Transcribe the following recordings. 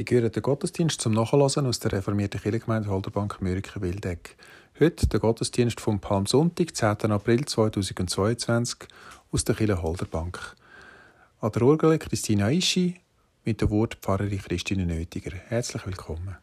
Sie gehören den Gottesdienst zum Nachhören aus der reformierten Kirchengemeinde Holderbank Mürike-Wildeck. Heute der Gottesdienst vom Palmsonntag, 10. April 2022 aus der Kirche Holderbank. An der Orgel Christina Ischi mit dem Wort Pfarrerin Christine Nötiger. Herzlich willkommen.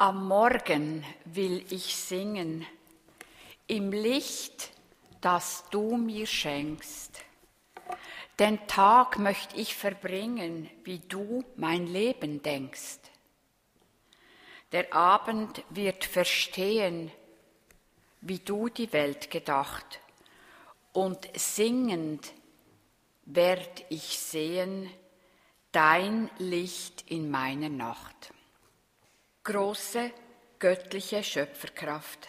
Am Morgen will ich singen, im Licht, das du mir schenkst. Den Tag möchte ich verbringen, wie du mein Leben denkst. Der Abend wird verstehen, wie du die Welt gedacht, und singend werd ich sehen dein Licht in meiner Nacht große göttliche Schöpferkraft.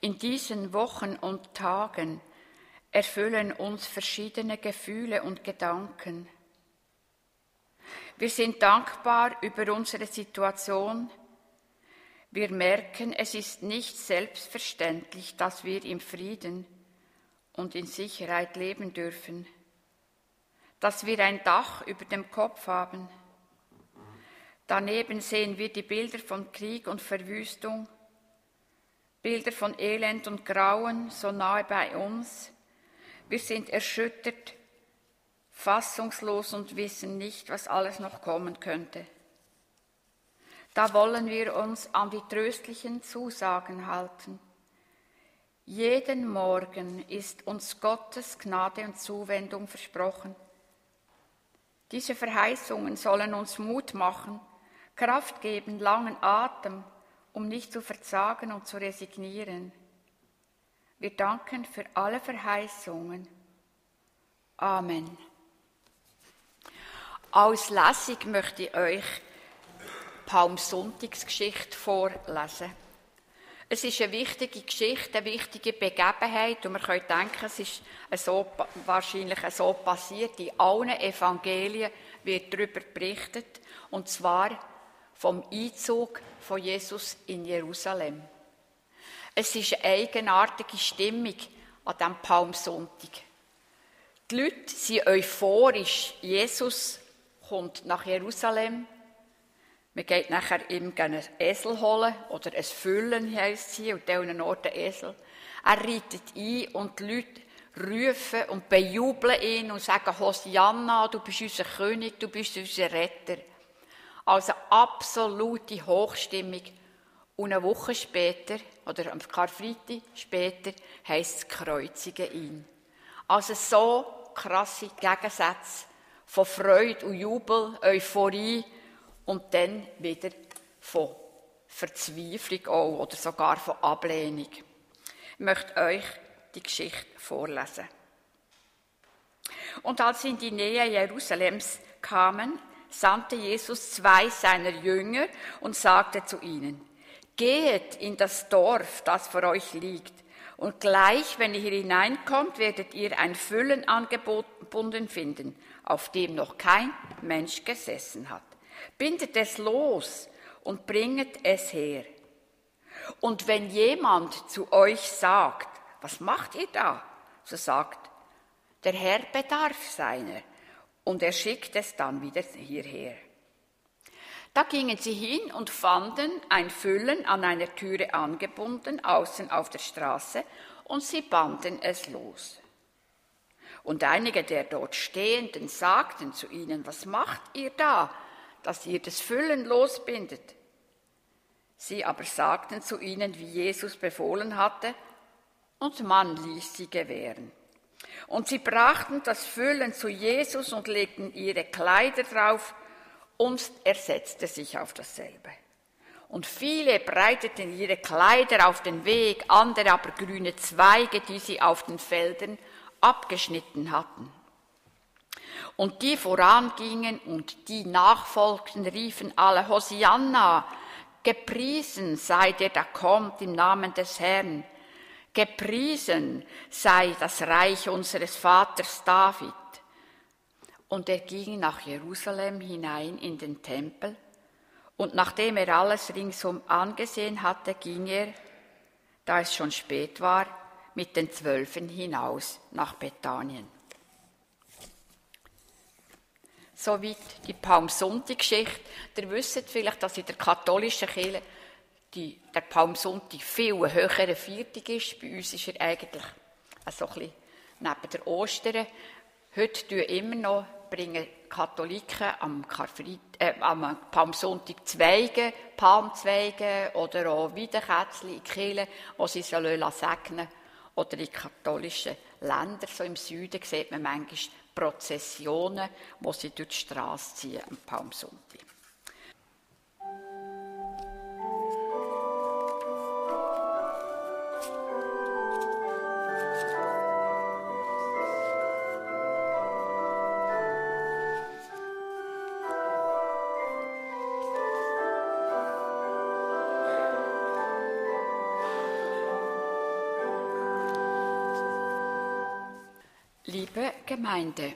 In diesen Wochen und Tagen erfüllen uns verschiedene Gefühle und Gedanken. Wir sind dankbar über unsere Situation. Wir merken, es ist nicht selbstverständlich, dass wir im Frieden und in Sicherheit leben dürfen, dass wir ein Dach über dem Kopf haben Daneben sehen wir die Bilder von Krieg und Verwüstung, Bilder von Elend und Grauen so nahe bei uns. Wir sind erschüttert, fassungslos und wissen nicht, was alles noch kommen könnte. Da wollen wir uns an die tröstlichen Zusagen halten. Jeden Morgen ist uns Gottes Gnade und Zuwendung versprochen. Diese Verheißungen sollen uns Mut machen, Kraft geben, langen Atem, um nicht zu verzagen und zu resignieren. Wir danken für alle Verheißungen. Amen. Als Lesung möchte ich euch Palmsonntagsgeschichte vorlesen. Es ist eine wichtige Geschichte, eine wichtige Begebenheit und man könnte denken, es ist so, wahrscheinlich so passiert. In allen Evangelien wird darüber berichtet und zwar vom Einzug von Jesus in Jerusalem. Es ist eine eigenartige Stimmung an diesem Palmsonntag. Die Leute sind euphorisch. Jesus kommt nach Jerusalem. Man geht nachher ihm einen Esel holen oder ein Füllen heisst hier und an Ort ein Esel. Er reitet ein und die Leute rufen und bejubeln ihn und sagen, Hosianna, du bist unser König, du bist unser Retter. Also absolute Hochstimmung. Und eine Woche später, oder am Karfreitag später, heisst es Kreuzigen ihn. Also so krasse Gegensätze von Freude und Jubel, Euphorie und dann wieder von Verzweiflung auch oder sogar von Ablehnung. Ich möchte euch die Geschichte vorlesen. Und als sie in die Nähe Jerusalems kamen, sandte Jesus zwei seiner Jünger und sagte zu ihnen, Geht in das Dorf, das vor euch liegt, und gleich, wenn ihr hineinkommt, werdet ihr ein Füllen angebunden finden, auf dem noch kein Mensch gesessen hat. Bindet es los und bringet es her. Und wenn jemand zu euch sagt, was macht ihr da? So sagt, der Herr bedarf seiner und er schickt es dann wieder hierher. Da gingen sie hin und fanden ein Füllen an einer Türe angebunden, außen auf der Straße, und sie banden es los. Und einige der dort Stehenden sagten zu ihnen, was macht ihr da, dass ihr das Füllen losbindet? Sie aber sagten zu ihnen, wie Jesus befohlen hatte, und man ließ sie gewähren. Und sie brachten das Füllen zu Jesus und legten ihre Kleider drauf, und er setzte sich auf dasselbe. Und viele breiteten ihre Kleider auf den Weg, andere aber grüne Zweige, die sie auf den Feldern abgeschnitten hatten. Und die vorangingen und die nachfolgten, riefen alle Hosianna, gepriesen sei der, der kommt im Namen des Herrn, gepriesen sei das Reich unseres Vaters David. Und er ging nach Jerusalem hinein in den Tempel, und nachdem er alles ringsum angesehen hatte, ging er, da es schon spät war, mit den Zwölfen hinaus nach Bethanien. Soweit die Palmsonntag-Geschichte. Ihr wisst vielleicht, dass in der katholischen Kirche die, der Palmsonntag viel ein höherer Viertag ist. Bei uns ist er eigentlich so ein bisschen neben der Ostern. Heute tun immer noch, bringen Katholiken am, äh, am Palmsonntag Zweige, Palmzweige oder auch Weidenkätzchen in die Kirche, die sie segnen sollen. Oder in katholischen Ländern, so im Süden, sieht man manchmal Prozessionen, wo sie durch die Straße ziehen am Palmsonntag. Gemeinde,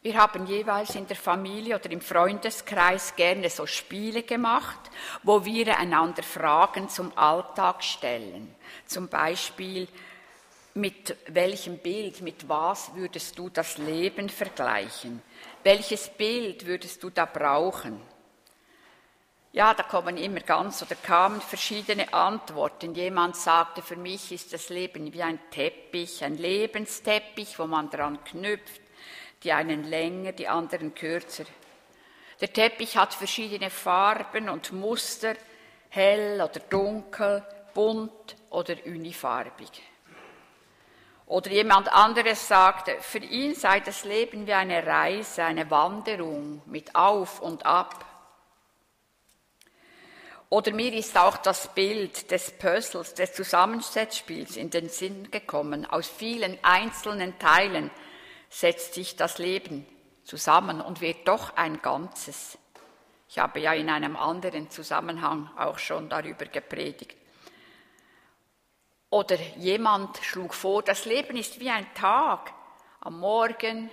wir haben jeweils in der Familie oder im Freundeskreis gerne so Spiele gemacht, wo wir einander Fragen zum Alltag stellen. Zum Beispiel, mit welchem Bild, mit was würdest du das Leben vergleichen? Welches Bild würdest du da brauchen? Ja, da kommen immer ganz oder kamen verschiedene Antworten. Jemand sagte, für mich ist das Leben wie ein Teppich, ein Lebensteppich, wo man dran knüpft, die einen länger, die anderen kürzer. Der Teppich hat verschiedene Farben und Muster, hell oder dunkel, bunt oder unifarbig. Oder jemand anderes sagte, für ihn sei das Leben wie eine Reise, eine Wanderung mit Auf und Ab. Oder mir ist auch das Bild des Puzzles, des Zusammensetzspiels in den Sinn gekommen. Aus vielen einzelnen Teilen setzt sich das Leben zusammen und wird doch ein Ganzes. Ich habe ja in einem anderen Zusammenhang auch schon darüber gepredigt. Oder jemand schlug vor, das Leben ist wie ein Tag. Am Morgen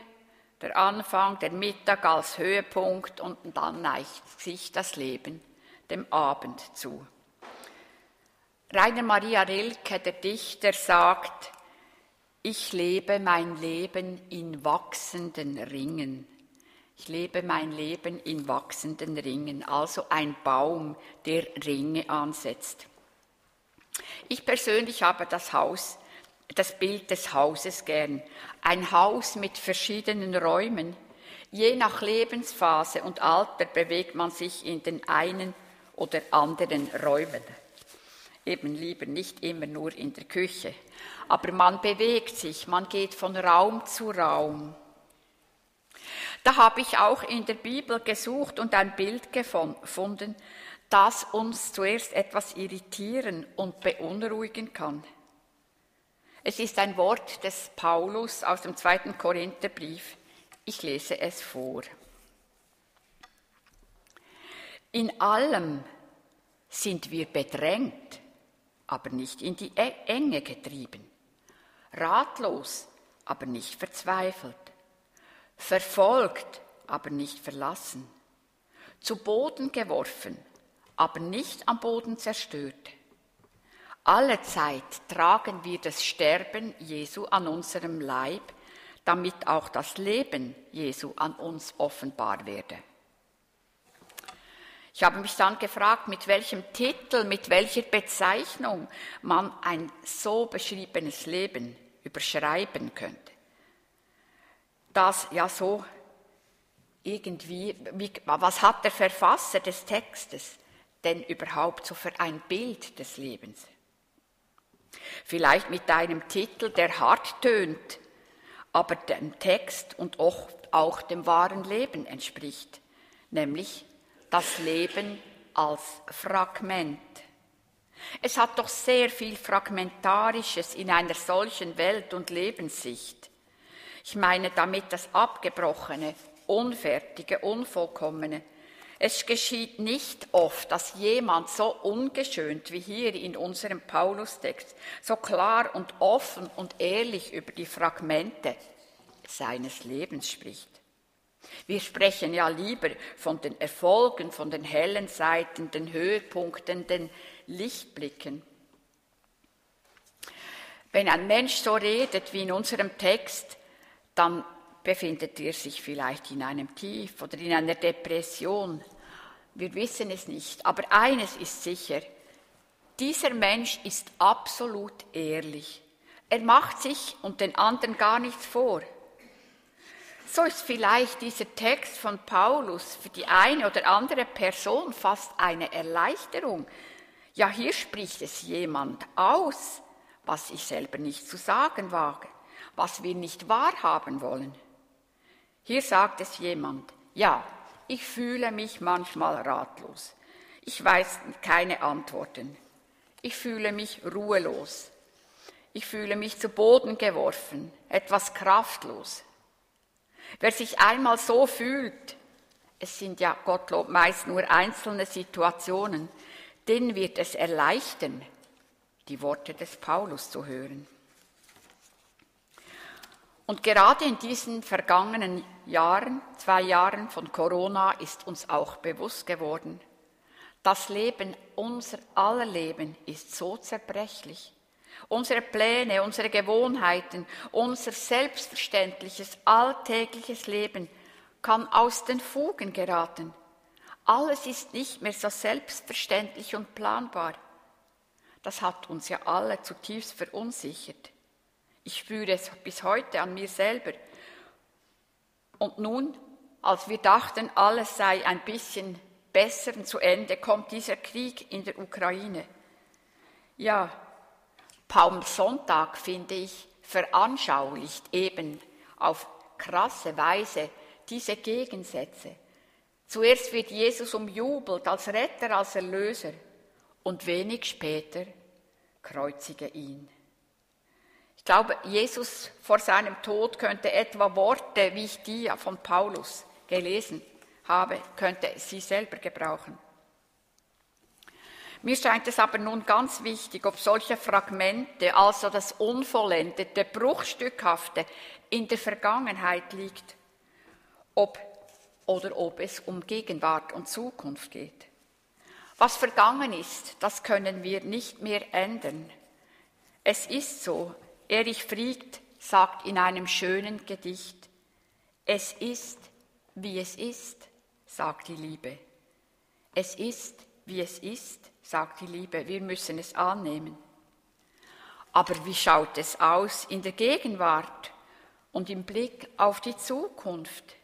der Anfang, der Mittag als Höhepunkt und dann neigt sich das Leben dem Abend zu. Rainer Maria Rilke, der Dichter, sagt, ich lebe mein Leben in wachsenden Ringen. Ich lebe mein Leben in wachsenden Ringen, also ein Baum, der Ringe ansetzt. Ich persönlich habe das Haus, das Bild des Hauses gern. Ein Haus mit verschiedenen Räumen. Je nach Lebensphase und Alter bewegt man sich in den einen oder anderen Räumen. Eben lieber nicht immer nur in der Küche. Aber man bewegt sich, man geht von Raum zu Raum. Da habe ich auch in der Bibel gesucht und ein Bild gefunden, das uns zuerst etwas irritieren und beunruhigen kann. Es ist ein Wort des Paulus aus dem zweiten Korintherbrief. Ich lese es vor. In allem sind wir bedrängt, aber nicht in die e-, Enge getrieben, ratlos, aber nicht verzweifelt, verfolgt, aber nicht verlassen, zu Boden geworfen, aber nicht am Boden zerstört. Alle Zeit tragen wir das Sterben Jesu an unserem Leib, damit auch das Leben Jesu an uns offenbar werde. Ich habe mich dann gefragt, mit welchem Titel, mit welcher Bezeichnung man ein so beschriebenes Leben überschreiben könnte. Das ja so irgendwie, wie, was hat der Verfasser des Textes denn überhaupt so für ein Bild des Lebens? Vielleicht mit einem Titel, der hart tönt, aber dem Text und auch dem wahren Leben entspricht, nämlich das Leben als Fragment. Es hat doch sehr viel Fragmentarisches in einer solchen Welt- und Lebenssicht. Ich meine damit das Abgebrochene, Unfertige, Unvollkommene. Es geschieht nicht oft, dass jemand so ungeschönt wie hier in unserem Paulustext so klar und offen und ehrlich über die Fragmente seines Lebens spricht. Wir sprechen ja lieber von den Erfolgen, von den hellen Seiten, den Höhepunkten, den Lichtblicken. Wenn ein Mensch so redet wie in unserem Text, dann befindet er sich vielleicht in einem Tief oder in einer Depression. Wir wissen es nicht. Aber eines ist sicher, dieser Mensch ist absolut ehrlich. Er macht sich und den anderen gar nichts vor. So ist vielleicht dieser Text von Paulus für die eine oder andere Person fast eine Erleichterung. Ja, hier spricht es jemand aus, was ich selber nicht zu sagen wage, was wir nicht wahrhaben wollen. Hier sagt es jemand, ja, ich fühle mich manchmal ratlos. Ich weiß keine Antworten. Ich fühle mich ruhelos. Ich fühle mich zu Boden geworfen, etwas kraftlos. Wer sich einmal so fühlt, es sind ja Gottlob meist nur einzelne Situationen, den wird es erleichtern, die Worte des Paulus zu hören. Und gerade in diesen vergangenen Jahren, zwei Jahren von Corona, ist uns auch bewusst geworden, das Leben, unser aller Leben ist so zerbrechlich. Unsere Pläne, unsere Gewohnheiten, unser selbstverständliches, alltägliches Leben kann aus den Fugen geraten. Alles ist nicht mehr so selbstverständlich und planbar. Das hat uns ja alle zutiefst verunsichert. Ich spüre es bis heute an mir selber. Und nun, als wir dachten, alles sei ein bisschen besser zu Ende, kommt dieser Krieg in der Ukraine. Ja, Palmsonntag, finde ich, veranschaulicht eben auf krasse Weise diese Gegensätze. Zuerst wird Jesus umjubelt als Retter, als Erlöser und wenig später kreuzige ihn. Ich glaube, Jesus vor seinem Tod könnte etwa Worte, wie ich die von Paulus gelesen habe, könnte sie selber gebrauchen. Mir scheint es aber nun ganz wichtig, ob solche Fragmente, also das Unvollendete, Bruchstückhafte, in der Vergangenheit liegt, ob oder ob es um Gegenwart und Zukunft geht. Was vergangen ist, das können wir nicht mehr ändern. Es ist so. Erich Fried sagt in einem schönen Gedicht, es ist, wie es ist, sagt die Liebe. Es ist, wie es ist, sagt die Liebe, wir müssen es annehmen. Aber wie schaut es aus in der Gegenwart und im Blick auf die Zukunft?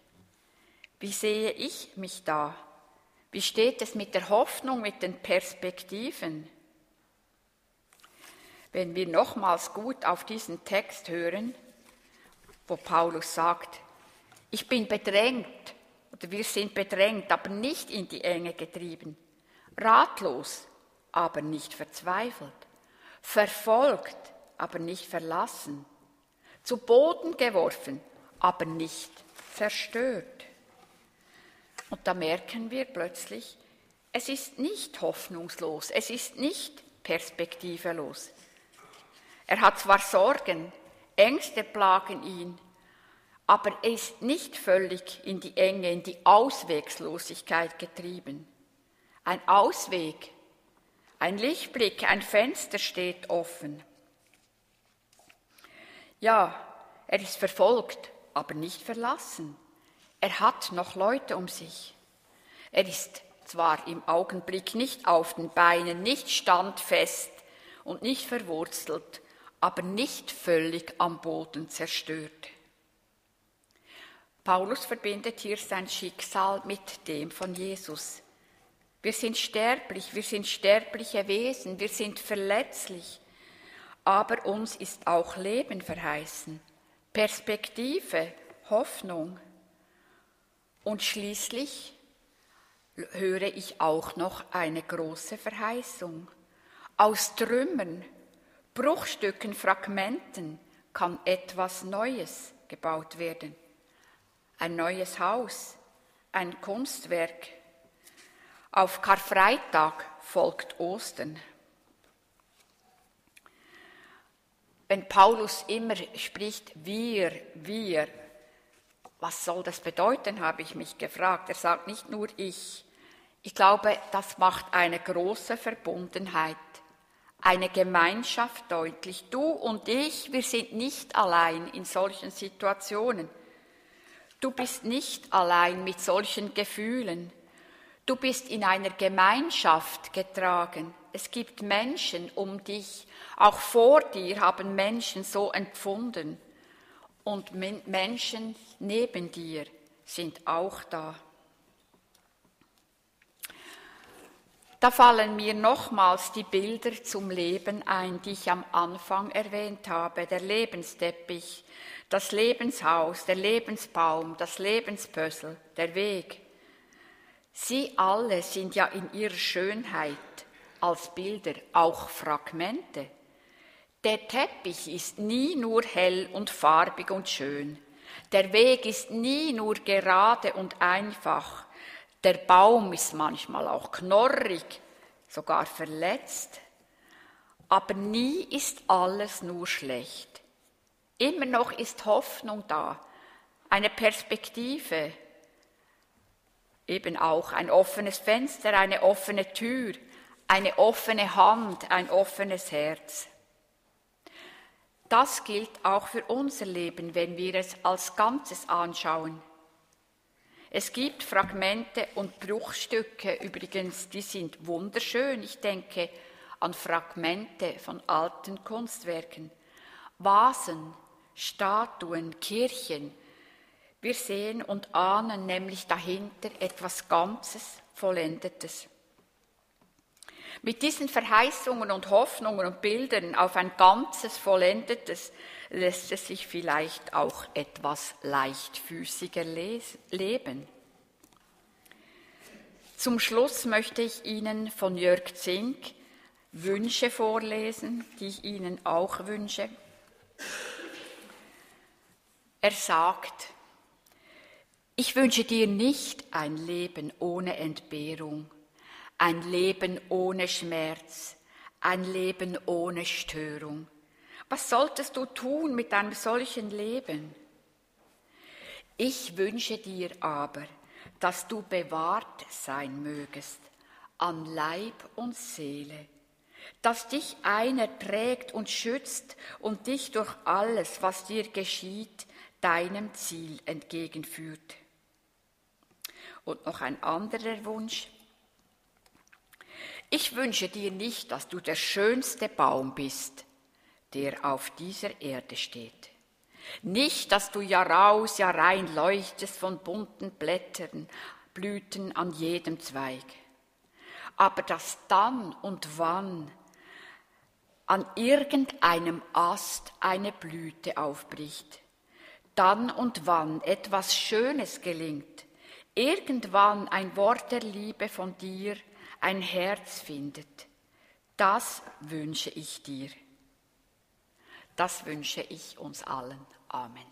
Wie sehe ich mich da? Wie steht es mit der Hoffnung, mit den Perspektiven? Wenn wir nochmals gut auf diesen Text hören, wo Paulus sagt, Ich bin bedrängt oder wir sind bedrängt, aber nicht in die Enge getrieben. Ratlos, aber nicht verzweifelt. Verfolgt, aber nicht verlassen. Zu Boden geworfen, aber nicht zerstört. Und da merken wir plötzlich, es ist nicht hoffnungslos, es ist nicht perspektivelos. Er hat zwar Sorgen, Ängste plagen ihn, aber er ist nicht völlig in die Enge, in die Auswegslosigkeit getrieben. Ein Ausweg, ein Lichtblick, ein Fenster steht offen. Ja, er ist verfolgt, aber nicht verlassen. Er hat noch Leute um sich. Er ist zwar im Augenblick nicht auf den Beinen, nicht standfest und nicht verwurzelt, aber nicht völlig am Boden zerstört. Paulus verbindet hier sein Schicksal mit dem von Jesus. Wir sind sterblich, wir sind sterbliche Wesen, wir sind verletzlich, aber uns ist auch Leben verheißen, Perspektive, Hoffnung. Und schließlich höre ich auch noch eine große Verheißung. Aus Trümmern, Bruchstücken, Fragmenten kann etwas Neues gebaut werden. Ein neues Haus, ein Kunstwerk. Auf Karfreitag folgt Ostern. Wenn Paulus immer spricht, wir, wir, was soll das bedeuten, habe ich mich gefragt. Er sagt nicht nur ich. Ich glaube, das macht eine große Verbundenheit, eine Gemeinschaft deutlich. Du und ich, wir sind nicht allein in solchen Situationen. Du bist nicht allein mit solchen Gefühlen. Du bist in einer Gemeinschaft getragen. Es gibt Menschen um dich. Auch vor dir haben Menschen so empfunden. Und Menschen neben dir sind auch da. Da fallen mir nochmals die Bilder zum Leben ein, die ich am Anfang erwähnt habe. Der Lebensteppich, das Lebenshaus, der Lebensbaum, das Lebenspössl, der Weg. Sie alle sind ja in ihrer Schönheit als Bilder auch Fragmente. Der Teppich ist nie nur hell und farbig und schön. Der Weg ist nie nur gerade und einfach. Der Baum ist manchmal auch knorrig, sogar verletzt. Aber nie ist alles nur schlecht. Immer noch ist Hoffnung da, eine Perspektive, eben auch ein offenes Fenster, eine offene Tür, eine offene Hand, ein offenes Herz. Das gilt auch für unser Leben, wenn wir es als Ganzes anschauen. Es gibt Fragmente und Bruchstücke, übrigens, die sind wunderschön. Ich denke an Fragmente von alten Kunstwerken, Vasen, Statuen, Kirchen. Wir sehen und ahnen nämlich dahinter etwas Ganzes, Vollendetes. Mit diesen Verheißungen und Hoffnungen und Bildern auf ein ganzes, vollendetes lässt es sich vielleicht auch etwas leichtfüßiger leben. Zum Schluss möchte ich Ihnen von Jörg Zink Wünsche vorlesen, die ich Ihnen auch wünsche. Er sagt, ich wünsche dir nicht ein Leben ohne Entbehrung, ein Leben ohne Schmerz, ein Leben ohne Störung was solltest du tun mit einem solchen Leben? Ich wünsche dir aber, dass du bewahrt sein mögest an Leib und Seele, dass dich einer trägt und schützt und dich durch alles, was dir geschieht, deinem Ziel entgegenführt. Und noch ein anderer Wunsch. Ich wünsche dir nicht, dass du der schönste Baum bist, der auf dieser Erde steht. Nicht, dass du Jahr raus, Jahr rein leuchtest von bunten Blättern, Blüten an jedem Zweig, aber dass dann und wann an irgendeinem Ast eine Blüte aufbricht, dann und wann etwas Schönes gelingt, irgendwann ein Wort der Liebe von dir ein Herz findet, das wünsche ich dir. Das wünsche ich uns allen. Amen.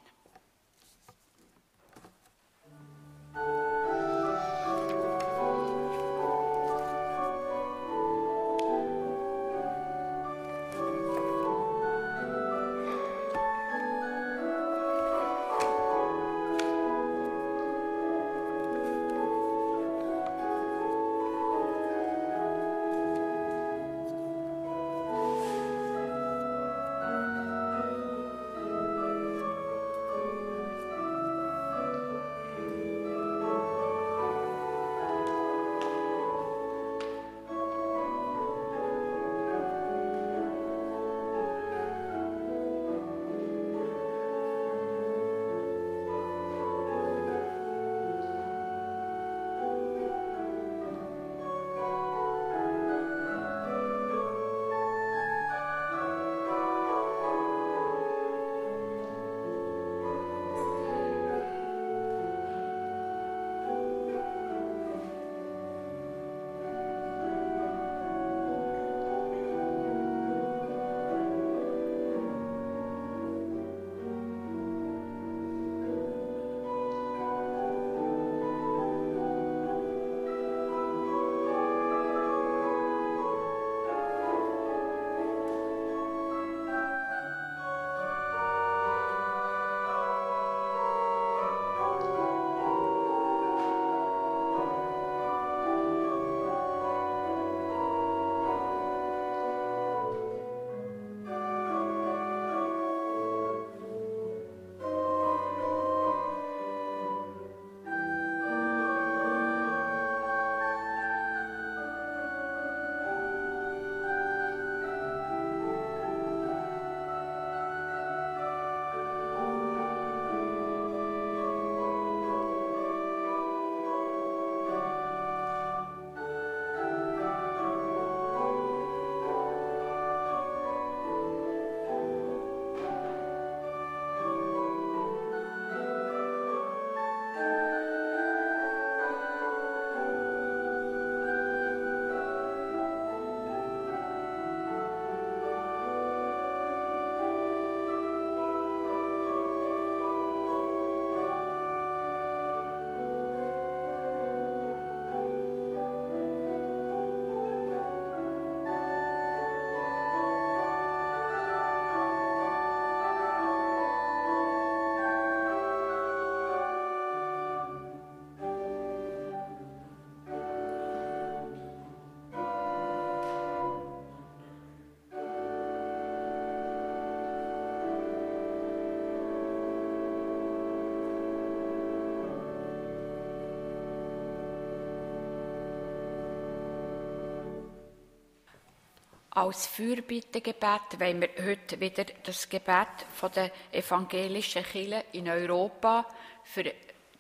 Als Fürbittegebet wollen wir heute wieder das Gebet von der evangelischen Kirche in Europa für die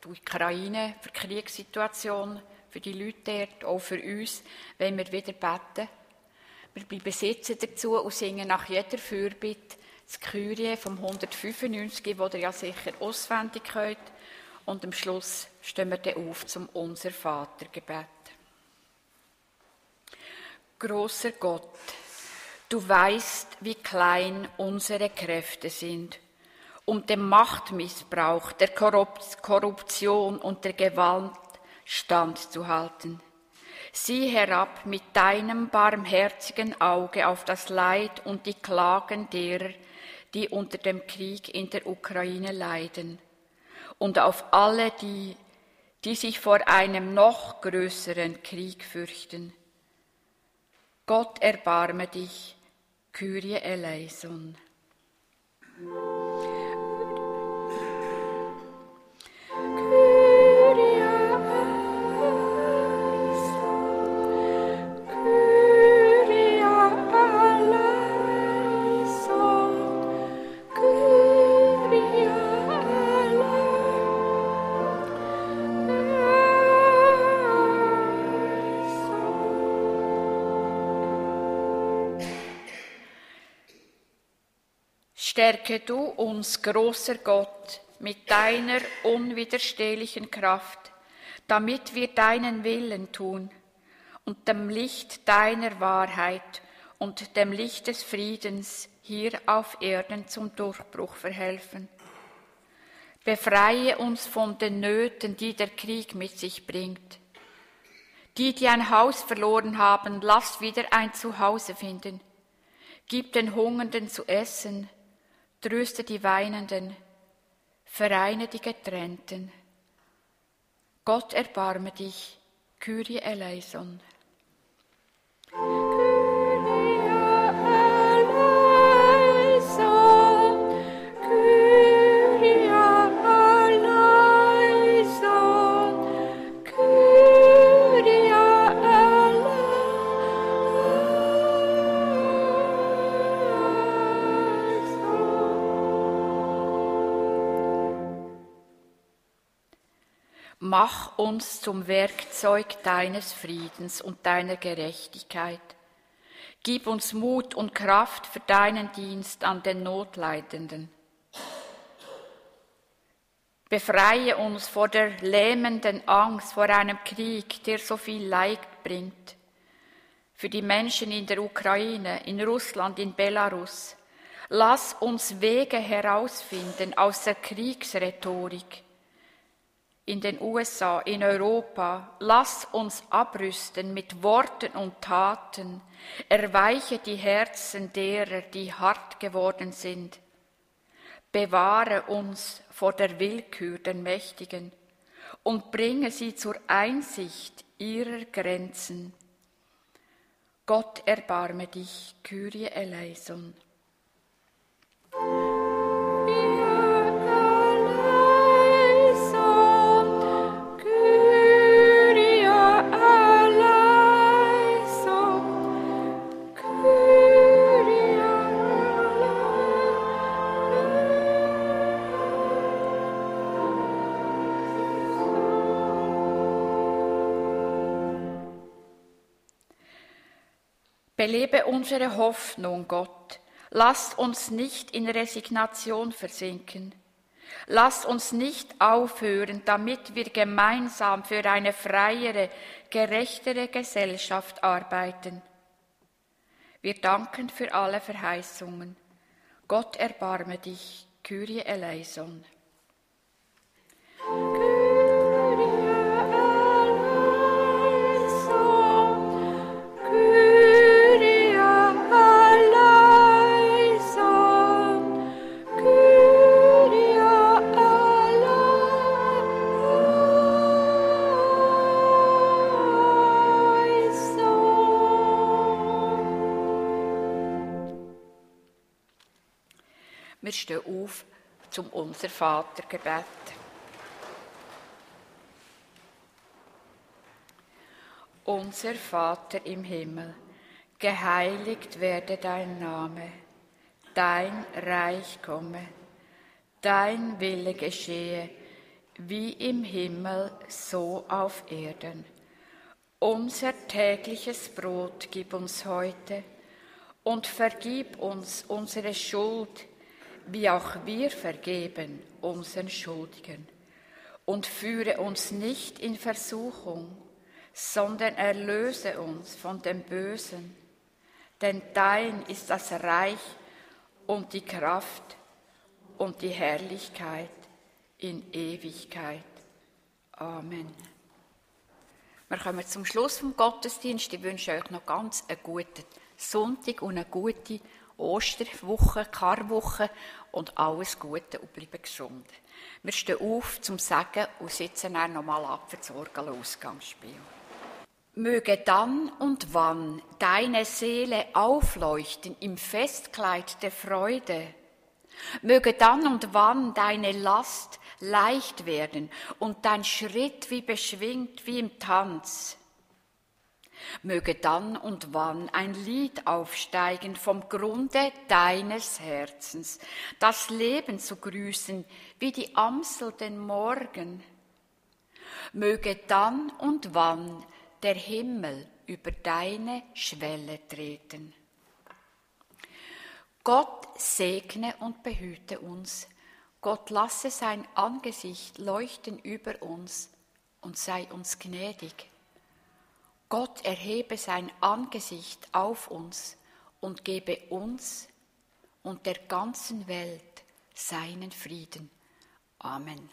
Ukraine, für die Kriegssituation, für die Leute dort, auch für uns, wollen wir wieder beten. Wir bleiben sitzen dazu und singen nach jeder Fürbitte das Kyrie vom 195, wo ihr ja sicher auswendig könnt. Und am Schluss stehen wir dann auf zum Unser Vatergebet. Großer Gott, Du weißt, wie klein unsere Kräfte sind, um dem Machtmissbrauch, der Korruption und der Gewalt standzuhalten. Sieh herab mit deinem barmherzigen Auge auf das Leid und die Klagen derer, die unter dem Krieg in der Ukraine leiden, und auf alle die, die sich vor einem noch größeren Krieg fürchten. Gott erbarme dich, Kyrie eleison. Stärke du uns, großer Gott, mit deiner unwiderstehlichen Kraft, damit wir deinen Willen tun und dem Licht deiner Wahrheit und dem Licht des Friedens hier auf Erden zum Durchbruch verhelfen. Befreie uns von den Nöten, die der Krieg mit sich bringt. Die, die ein Haus verloren haben, lass wieder ein Zuhause finden. Gib den Hungernden zu essen, tröste die Weinenden, vereine die Getrennten. Gott erbarme dich, Kyrie eleison. Mach uns zum Werkzeug deines Friedens und deiner Gerechtigkeit. Gib uns Mut und Kraft für deinen Dienst an den Notleidenden. Befreie uns vor der lähmenden Angst vor einem Krieg, der so viel Leid bringt. Für die Menschen in der Ukraine, in Russland, in Belarus. Lass uns Wege herausfinden aus der Kriegsrhetorik in den USA, in Europa, lass uns abrüsten mit Worten und Taten, erweiche die Herzen derer, die hart geworden sind. Bewahre uns vor der Willkür der Mächtigen und bringe sie zur Einsicht ihrer Grenzen. Gott erbarme dich, Kyrie eleison. Belebe unsere Hoffnung, Gott. Lasst uns nicht in Resignation versinken. Lasst uns nicht aufhören, damit wir gemeinsam für eine freiere, gerechtere Gesellschaft arbeiten. Wir danken für alle Verheißungen. Gott erbarme dich, Kyrie eleison. Stehen auf zum Unser Vatergebet. Unser Vater im Himmel, geheiligt werde dein Name, dein Reich komme, dein Wille geschehe, wie im Himmel, so auf Erden. Unser tägliches Brot gib uns heute und vergib uns unsere Schuld, wie auch wir vergeben unseren Schuldigen. Und führe uns nicht in Versuchung, sondern erlöse uns von dem Bösen. Denn dein ist das Reich und die Kraft und die Herrlichkeit in Ewigkeit. Amen. Wir kommen zum Schluss vom Gottesdienst. Ich wünsche euch noch ganz einen guten Sonntag und eine gute Osterwoche, Karwoche und alles Gute und bleiben gesund. Wir stehen auf zum Sagen und sitzen dann nochmal ab für das Orgelausgangsspiel. Möge dann und wann deine Seele aufleuchten im Festkleid der Freude. Möge dann und wann deine Last leicht werden und dein Schritt wie beschwingt wie im Tanz. Möge dann und wann ein Lied aufsteigen vom Grunde deines Herzens, das Leben zu grüßen wie die Amsel den Morgen. Möge dann und wann der Himmel über deine Schwelle treten. Gott segne und behüte uns. Gott lasse sein Angesicht leuchten über uns und sei uns gnädig. Gott erhebe sein Angesicht auf uns und gebe uns und der ganzen Welt seinen Frieden. Amen.